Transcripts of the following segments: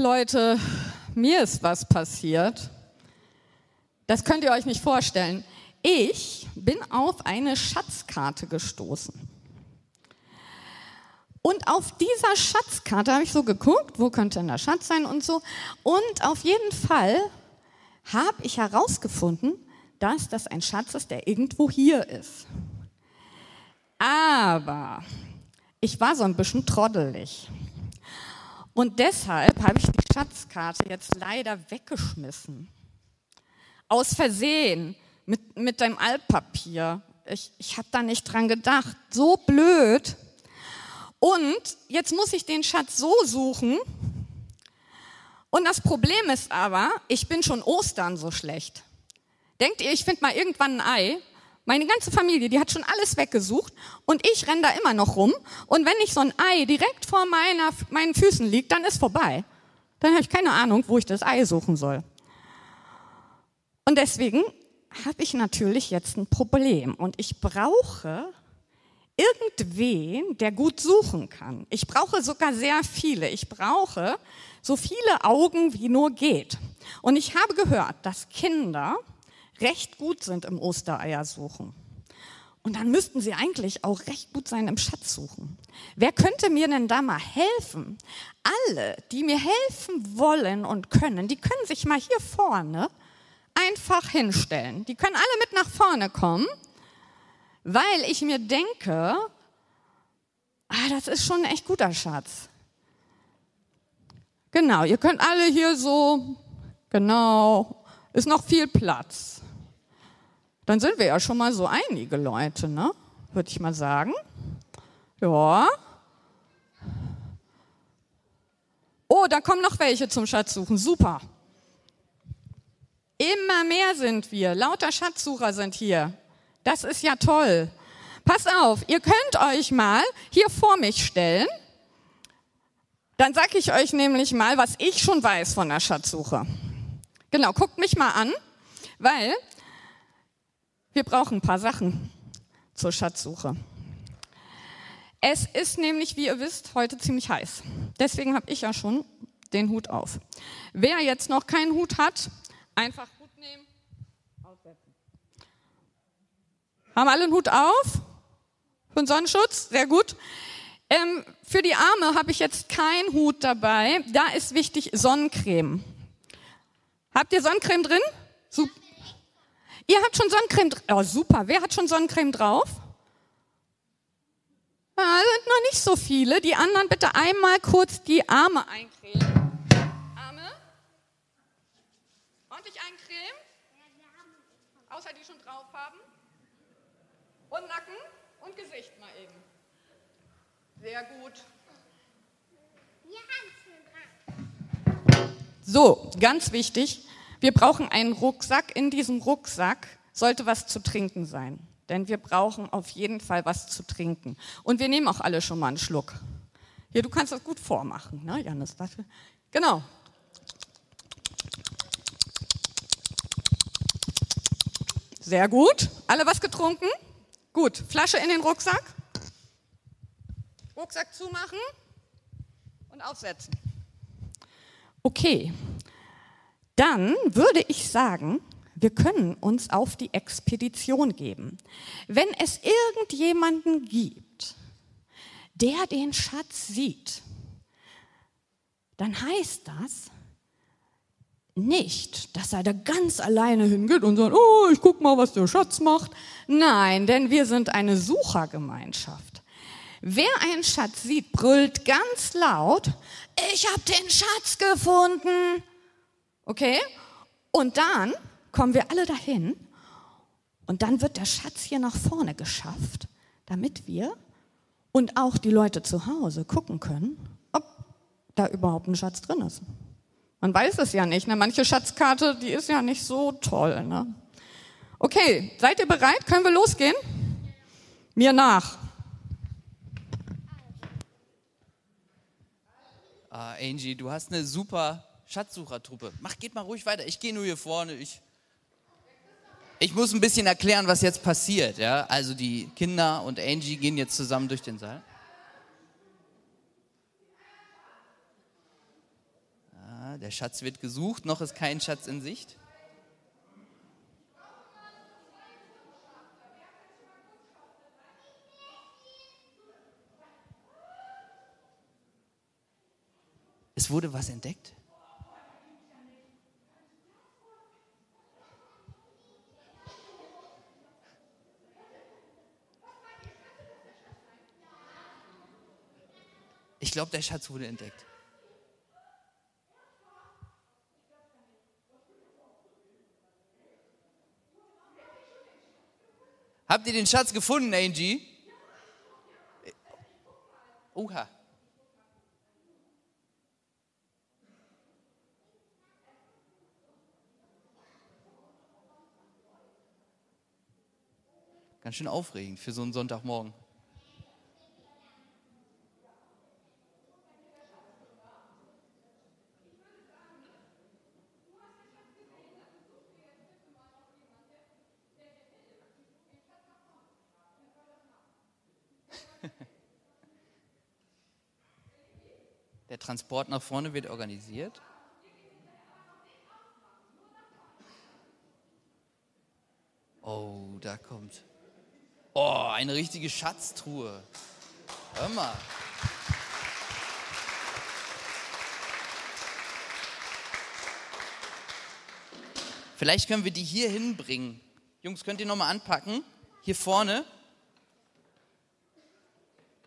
Leute, mir ist was passiert. Das könnt ihr euch nicht vorstellen. Ich bin auf eine Schatzkarte gestoßen. Und auf dieser Schatzkarte habe ich so geguckt, wo könnte denn der Schatz sein und so. Und auf jeden Fall habe ich herausgefunden, dass das ein Schatz ist, der irgendwo hier ist. Aber ich war so ein bisschen troddelig. Und deshalb habe ich die Schatzkarte jetzt leider weggeschmissen. Aus Versehen, mit, mit dem Altpapier. Ich, ich habe da nicht dran gedacht. So blöd. Und jetzt muss ich den Schatz so suchen. Und das Problem ist aber, ich bin schon Ostern so schlecht. Denkt ihr, ich finde mal irgendwann ein Ei? Meine ganze Familie, die hat schon alles weggesucht und ich renne da immer noch rum. Und wenn ich so ein Ei direkt vor meiner, meinen Füßen liegt, dann ist vorbei. Dann habe ich keine Ahnung, wo ich das Ei suchen soll. Und deswegen habe ich natürlich jetzt ein Problem und ich brauche irgendwen, der gut suchen kann. Ich brauche sogar sehr viele. Ich brauche so viele Augen, wie nur geht. Und ich habe gehört, dass Kinder recht gut sind im Ostereier suchen. Und dann müssten sie eigentlich auch recht gut sein im Schatz suchen. Wer könnte mir denn da mal helfen? Alle, die mir helfen wollen und können, die können sich mal hier vorne einfach hinstellen. Die können alle mit nach vorne kommen, weil ich mir denke, ah, das ist schon ein echt guter Schatz. Genau, ihr könnt alle hier so, genau, ist noch viel Platz. Dann sind wir ja schon mal so einige Leute, ne? Würde ich mal sagen. Ja. Oh, da kommen noch welche zum Schatzsuchen. Super. Immer mehr sind wir. Lauter Schatzsucher sind hier. Das ist ja toll. Pass auf, ihr könnt euch mal hier vor mich stellen. Dann sage ich euch nämlich mal, was ich schon weiß von der Schatzsuche. Genau, guckt mich mal an, weil wir brauchen ein paar Sachen zur Schatzsuche. Es ist nämlich, wie ihr wisst, heute ziemlich heiß. Deswegen habe ich ja schon den Hut auf. Wer jetzt noch keinen Hut hat, Einfach Hut nehmen, aufsetzen. Haben alle einen Hut auf? Für den Sonnenschutz? Sehr gut. Ähm, für die Arme habe ich jetzt keinen Hut dabei. Da ist wichtig Sonnencreme. Habt ihr Sonnencreme drin? Super. Ihr habt schon Sonnencreme drin. Oh, super. Wer hat schon Sonnencreme drauf? Ja, sind noch nicht so viele. Die anderen bitte einmal kurz die Arme eincremen. ordentlich eincremen? Außer die schon drauf haben. Und Nacken und Gesicht mal eben. Sehr gut. So, ganz wichtig, wir brauchen einen Rucksack. In diesem Rucksack sollte was zu trinken sein. Denn wir brauchen auf jeden Fall was zu trinken. Und wir nehmen auch alle schon mal einen Schluck. Hier, du kannst das gut vormachen, ne, Janis? Genau, Sehr gut. Alle was getrunken? Gut. Flasche in den Rucksack. Rucksack zumachen und aufsetzen. Okay. Dann würde ich sagen, wir können uns auf die Expedition geben. Wenn es irgendjemanden gibt, der den Schatz sieht, dann heißt das, nicht, dass er da ganz alleine hingeht und sagt, oh, ich guck mal, was der Schatz macht. Nein, denn wir sind eine Suchergemeinschaft. Wer einen Schatz sieht, brüllt ganz laut, ich habe den Schatz gefunden. Okay? Und dann kommen wir alle dahin und dann wird der Schatz hier nach vorne geschafft, damit wir und auch die Leute zu Hause gucken können, ob da überhaupt ein Schatz drin ist. Man weiß es ja nicht. Ne? Manche Schatzkarte, die ist ja nicht so toll. Ne? Okay, seid ihr bereit? Können wir losgehen? Mir nach. Ah, Angie, du hast eine super Schatzsuchertruppe. Mach, geht mal ruhig weiter. Ich gehe nur hier vorne. Ich, ich muss ein bisschen erklären, was jetzt passiert. Ja? Also die Kinder und Angie gehen jetzt zusammen durch den Saal. Der Schatz wird gesucht, noch ist kein Schatz in Sicht. Es wurde was entdeckt. Ich glaube, der Schatz wurde entdeckt. Habt ihr den Schatz gefunden, Angie? Oha. Ganz schön aufregend für so einen Sonntagmorgen. Der Transport nach vorne wird organisiert. Oh, da kommt. Oh, eine richtige Schatztruhe. Hör mal. Vielleicht können wir die hier hinbringen. Jungs, könnt ihr nochmal anpacken? Hier vorne.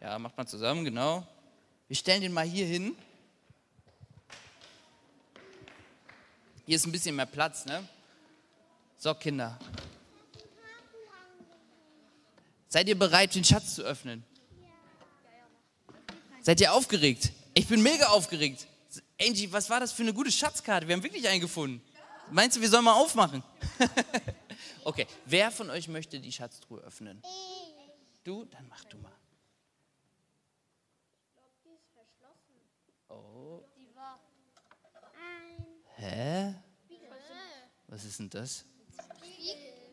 Ja, macht mal zusammen, genau. Wir stellen den mal hier hin. Hier ist ein bisschen mehr Platz, ne? So, Kinder. Seid ihr bereit, den Schatz zu öffnen? Seid ihr aufgeregt? Ich bin mega aufgeregt. Angie, was war das für eine gute Schatzkarte? Wir haben wirklich einen gefunden. Meinst du, wir sollen mal aufmachen? okay, wer von euch möchte die Schatztruhe öffnen? Du? Dann mach du mal. Oh. Hä? Was ist denn das?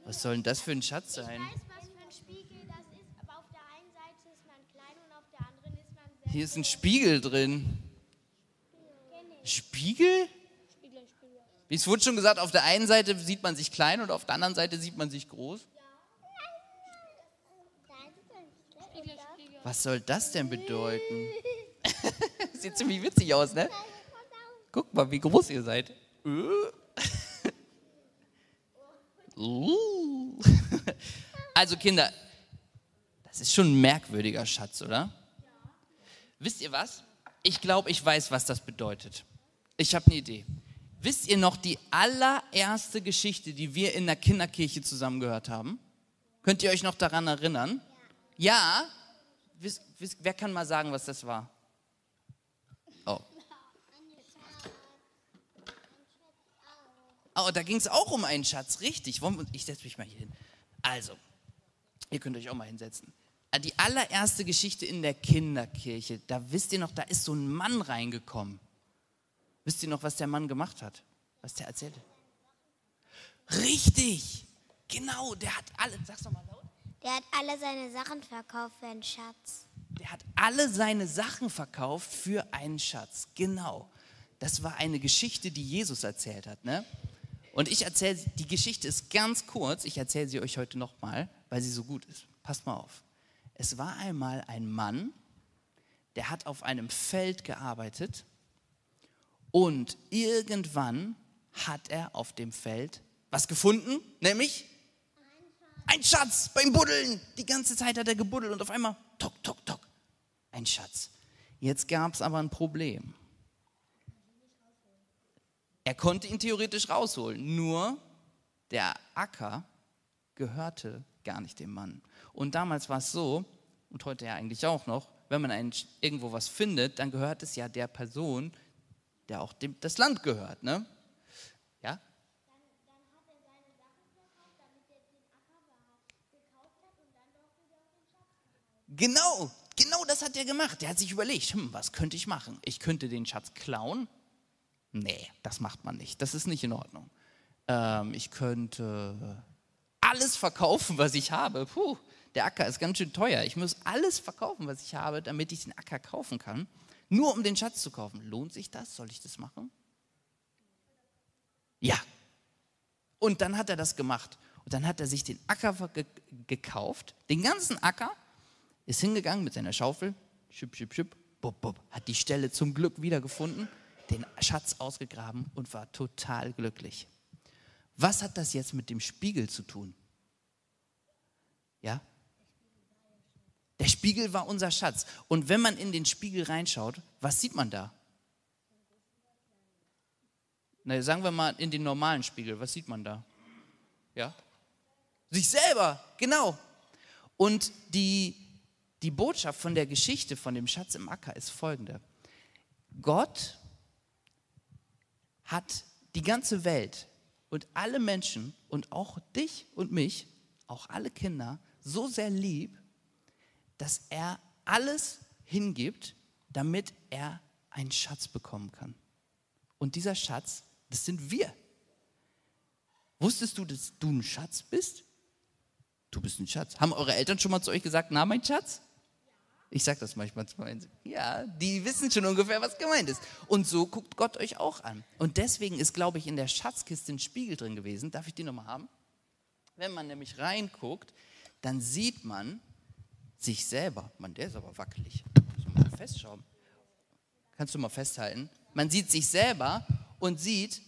Was soll denn das für ein Schatz sein? Ich weiß, was für ein Spiegel das ist, aber auf der einen Seite ist man klein und auf der anderen ist man sehr Hier ist ein Spiegel drin. Spiegel? Wie es wurde schon gesagt, auf der einen Seite sieht man sich klein und auf der anderen Seite sieht man sich groß. Was soll das denn bedeuten? Sieht ziemlich witzig aus, ne? Guck mal, wie groß ihr seid. Uh. Also Kinder, das ist schon ein merkwürdiger Schatz, oder? Wisst ihr was? Ich glaube, ich weiß, was das bedeutet. Ich habe eine Idee. Wisst ihr noch die allererste Geschichte, die wir in der Kinderkirche zusammen gehört haben? Könnt ihr euch noch daran erinnern? Ja? Wer kann mal sagen, was das war? Oh. Oh, da ging es auch um einen Schatz, richtig. Ich setze mich mal hier hin. Also, ihr könnt euch auch mal hinsetzen. Ah, Die allererste Geschichte in der Kinderkirche, da wisst ihr noch, da ist so ein Mann reingekommen. Wisst ihr noch, was der Mann gemacht hat? Was der erzählte? Richtig, genau, der hat alle, sag's doch mal laut. Der hat alle seine Sachen verkauft für einen Schatz. Der hat alle seine Sachen verkauft für einen Schatz. Genau. Das war eine Geschichte, die Jesus erzählt hat. Ne? Und ich erzähle, die Geschichte ist ganz kurz. Ich erzähle sie euch heute nochmal, weil sie so gut ist. Passt mal auf. Es war einmal ein Mann, der hat auf einem Feld gearbeitet und irgendwann hat er auf dem Feld was gefunden, nämlich ein Schatz beim Buddeln. Die ganze Zeit hat er gebuddelt und auf einmal, tok, tok, ein Schatz. Jetzt gab es aber ein Problem. Er konnte ihn theoretisch rausholen, nur der Acker gehörte gar nicht dem Mann. Und damals war es so, und heute ja eigentlich auch noch, wenn man ein, irgendwo was findet, dann gehört es ja der Person, der auch dem, das Land gehört. Ne? Ja? Genau das hat er gemacht. Der hat sich überlegt, hm, was könnte ich machen? Ich könnte den Schatz klauen. Nee, das macht man nicht. Das ist nicht in Ordnung. Ähm, ich könnte alles verkaufen, was ich habe. Puh, der Acker ist ganz schön teuer. Ich muss alles verkaufen, was ich habe, damit ich den Acker kaufen kann. Nur um den Schatz zu kaufen. Lohnt sich das? Soll ich das machen? Ja. Und dann hat er das gemacht. Und dann hat er sich den Acker ge gekauft, den ganzen Acker, ist hingegangen mit seiner Schaufel, schüpp, schüpp, schüpp, bub, bub, hat die Stelle zum Glück wiedergefunden, den Schatz ausgegraben und war total glücklich. Was hat das jetzt mit dem Spiegel zu tun? Ja? Der Spiegel war unser Schatz. Und wenn man in den Spiegel reinschaut, was sieht man da? Na, sagen wir mal in den normalen Spiegel, was sieht man da? Ja? Sich selber, genau. Und die, die Botschaft von der Geschichte von dem Schatz im Acker ist folgende. Gott hat die ganze Welt und alle Menschen und auch dich und mich, auch alle Kinder, so sehr lieb, dass er alles hingibt, damit er einen Schatz bekommen kann. Und dieser Schatz, das sind wir. Wusstest du, dass du ein Schatz bist? Du bist ein Schatz. Haben eure Eltern schon mal zu euch gesagt, na mein Schatz? Ich sage das manchmal zu meinen. Ja, die wissen schon ungefähr, was gemeint ist. Und so guckt Gott euch auch an. Und deswegen ist, glaube ich, in der Schatzkiste ein Spiegel drin gewesen. Darf ich die nochmal haben? Wenn man nämlich reinguckt, dann sieht man sich selber. Man, der ist aber wackelig. Muss man mal festschauen. Kannst du mal festhalten? Man sieht sich selber und sieht,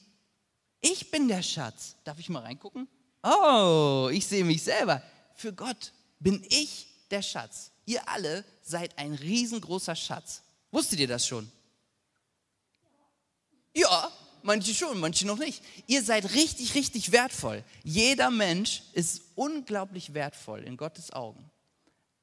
ich bin der Schatz. Darf ich mal reingucken? Oh, ich sehe mich selber. Für Gott bin ich der Schatz. Ihr alle seid ein riesengroßer Schatz. Wusstet ihr das schon? Ja, manche schon, manche noch nicht. Ihr seid richtig, richtig wertvoll. Jeder Mensch ist unglaublich wertvoll in Gottes Augen.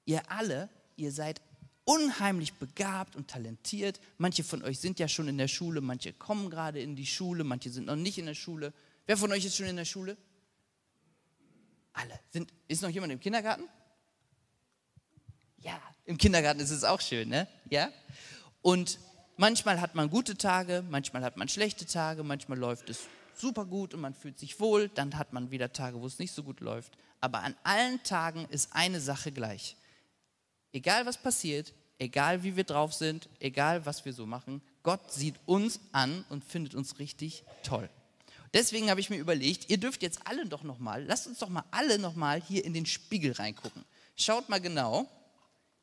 Ihr alle, ihr seid unheimlich begabt und talentiert. Manche von euch sind ja schon in der Schule, manche kommen gerade in die Schule, manche sind noch nicht in der Schule. Wer von euch ist schon in der Schule? Alle. Sind, ist noch jemand im Kindergarten? Ja, im Kindergarten ist es auch schön, ne? Ja? Und manchmal hat man gute Tage, manchmal hat man schlechte Tage, manchmal läuft es super gut und man fühlt sich wohl, dann hat man wieder Tage, wo es nicht so gut läuft. Aber an allen Tagen ist eine Sache gleich. Egal was passiert, egal wie wir drauf sind, egal was wir so machen, Gott sieht uns an und findet uns richtig toll. Deswegen habe ich mir überlegt, ihr dürft jetzt alle doch noch mal, lasst uns doch mal alle noch mal hier in den Spiegel reingucken. Schaut mal genau.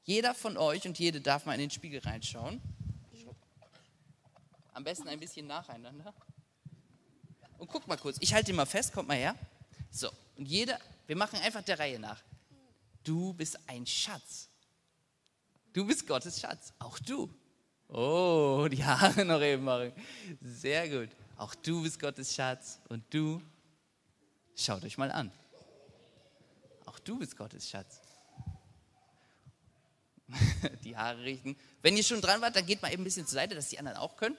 Jeder von euch und jede darf mal in den Spiegel reinschauen. Am besten ein bisschen nacheinander. Und guckt mal kurz, ich halte ihn mal fest, kommt mal her. So, und jeder, wir machen einfach der Reihe nach. Du bist ein Schatz. Du bist Gottes Schatz. Auch du. Oh, die Haare noch eben machen. Sehr gut. Auch du bist Gottes Schatz. Und du, schaut euch mal an. Auch du bist Gottes Schatz. die Haare richten. Wenn ihr schon dran wart, dann geht mal eben ein bisschen zur Seite, dass die anderen auch können.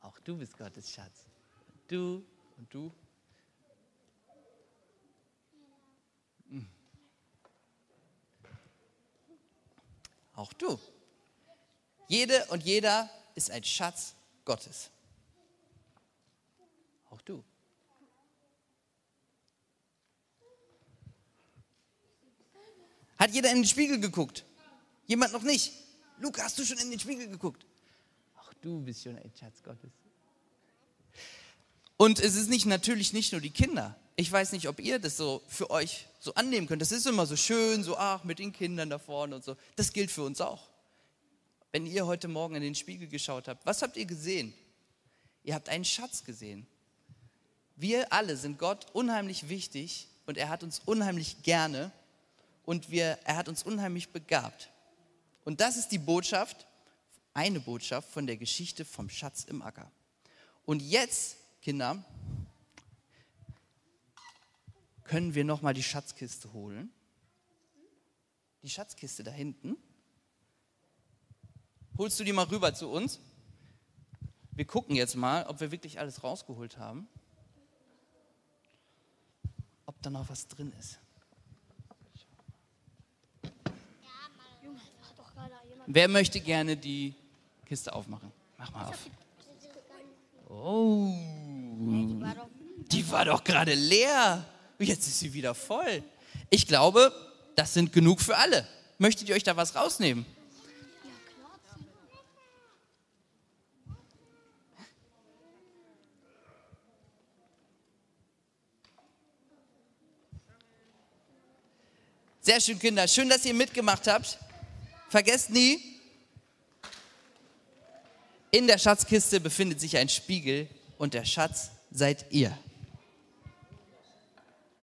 Auch du bist Gottes Schatz. Du und du. Hm. Auch du. Jede und jeder ist ein Schatz Gottes. Auch du. Hat jeder in den Spiegel geguckt? Jemand noch nicht? Luca, hast du schon in den Spiegel geguckt? Ach, du bist schon ein Schatz Gottes. Und es ist nicht natürlich nicht nur die Kinder. Ich weiß nicht, ob ihr das so für euch so annehmen könnt. Das ist immer so schön, so ach, mit den Kindern da vorne und so. Das gilt für uns auch. Wenn ihr heute Morgen in den Spiegel geschaut habt, was habt ihr gesehen? Ihr habt einen Schatz gesehen. Wir alle sind Gott unheimlich wichtig und er hat uns unheimlich gerne und wir, er hat uns unheimlich begabt. Und das ist die Botschaft, eine Botschaft von der Geschichte vom Schatz im Acker. Und jetzt, Kinder, können wir noch mal die Schatzkiste holen. Die Schatzkiste da hinten. Holst du die mal rüber zu uns? Wir gucken jetzt mal, ob wir wirklich alles rausgeholt haben. Ob da noch was drin ist. Wer möchte gerne die Kiste aufmachen? Mach mal auf. Oh. Die war doch gerade leer. Jetzt ist sie wieder voll. Ich glaube, das sind genug für alle. Möchtet ihr euch da was rausnehmen? Sehr schön, Kinder. Schön, dass ihr mitgemacht habt. Vergesst nie, in der Schatzkiste befindet sich ein Spiegel und der Schatz seid ihr.